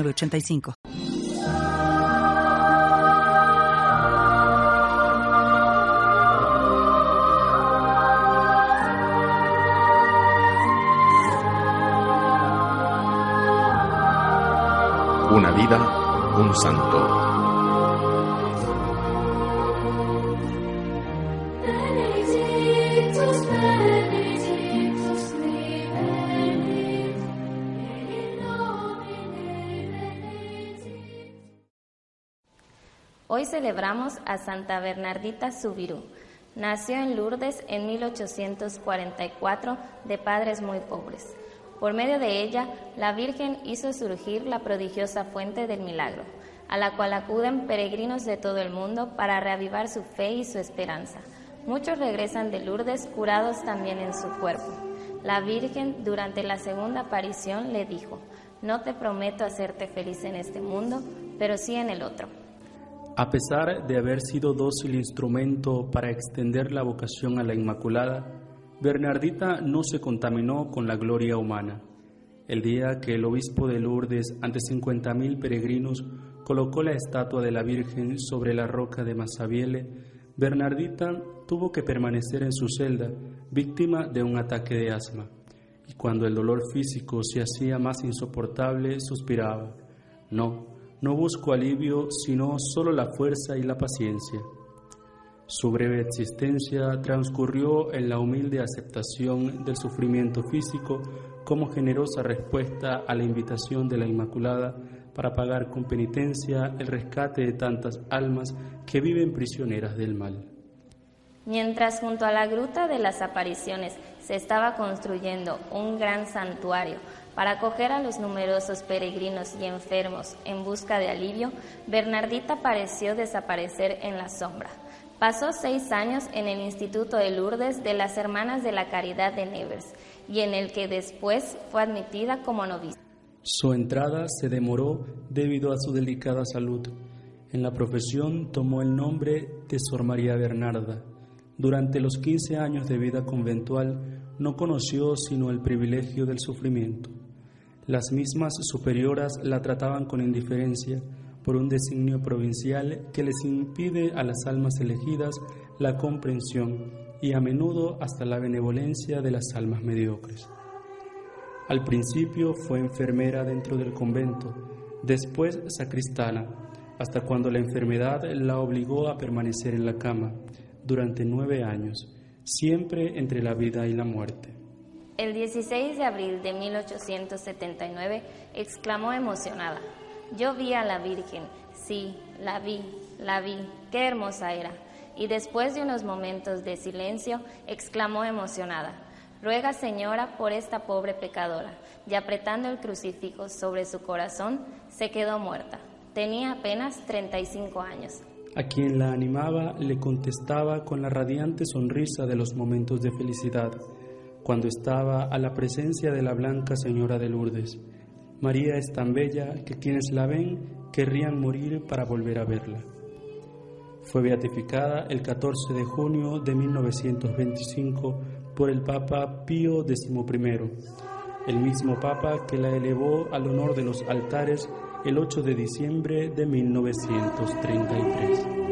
85 Una vida, un santo. Hoy celebramos a Santa Bernardita Subirú. Nació en Lourdes en 1844 de padres muy pobres. Por medio de ella, la Virgen hizo surgir la prodigiosa fuente del milagro, a la cual acuden peregrinos de todo el mundo para reavivar su fe y su esperanza. Muchos regresan de Lourdes curados también en su cuerpo. La Virgen durante la segunda aparición le dijo, no te prometo hacerte feliz en este mundo, pero sí en el otro. A pesar de haber sido dócil instrumento para extender la vocación a la Inmaculada, Bernardita no se contaminó con la gloria humana. El día que el obispo de Lourdes, ante 50.000 peregrinos, colocó la estatua de la Virgen sobre la roca de Masabiele, Bernardita tuvo que permanecer en su celda, víctima de un ataque de asma. Y cuando el dolor físico se hacía más insoportable, suspiraba, no, no busco alivio, sino solo la fuerza y la paciencia. Su breve existencia transcurrió en la humilde aceptación del sufrimiento físico como generosa respuesta a la invitación de la Inmaculada para pagar con penitencia el rescate de tantas almas que viven prisioneras del mal. Mientras junto a la Gruta de las Apariciones se estaba construyendo un gran santuario para acoger a los numerosos peregrinos y enfermos en busca de alivio, Bernardita pareció desaparecer en la sombra. Pasó seis años en el Instituto de Lourdes de las Hermanas de la Caridad de Nevers y en el que después fue admitida como novicia. Su entrada se demoró debido a su delicada salud. En la profesión tomó el nombre de Sor María Bernarda. Durante los 15 años de vida conventual no conoció sino el privilegio del sufrimiento. Las mismas superioras la trataban con indiferencia por un designio provincial que les impide a las almas elegidas la comprensión y a menudo hasta la benevolencia de las almas mediocres. Al principio fue enfermera dentro del convento, después sacristana, hasta cuando la enfermedad la obligó a permanecer en la cama durante nueve años, siempre entre la vida y la muerte. El 16 de abril de 1879 exclamó emocionada, yo vi a la Virgen, sí, la vi, la vi, qué hermosa era. Y después de unos momentos de silencio, exclamó emocionada, ruega Señora por esta pobre pecadora. Y apretando el crucifijo sobre su corazón, se quedó muerta. Tenía apenas 35 años. A quien la animaba le contestaba con la radiante sonrisa de los momentos de felicidad cuando estaba a la presencia de la Blanca Señora de Lourdes. María es tan bella que quienes la ven querrían morir para volver a verla. Fue beatificada el 14 de junio de 1925 por el Papa Pío XI, el mismo Papa que la elevó al honor de los altares el 8 de diciembre de 1933.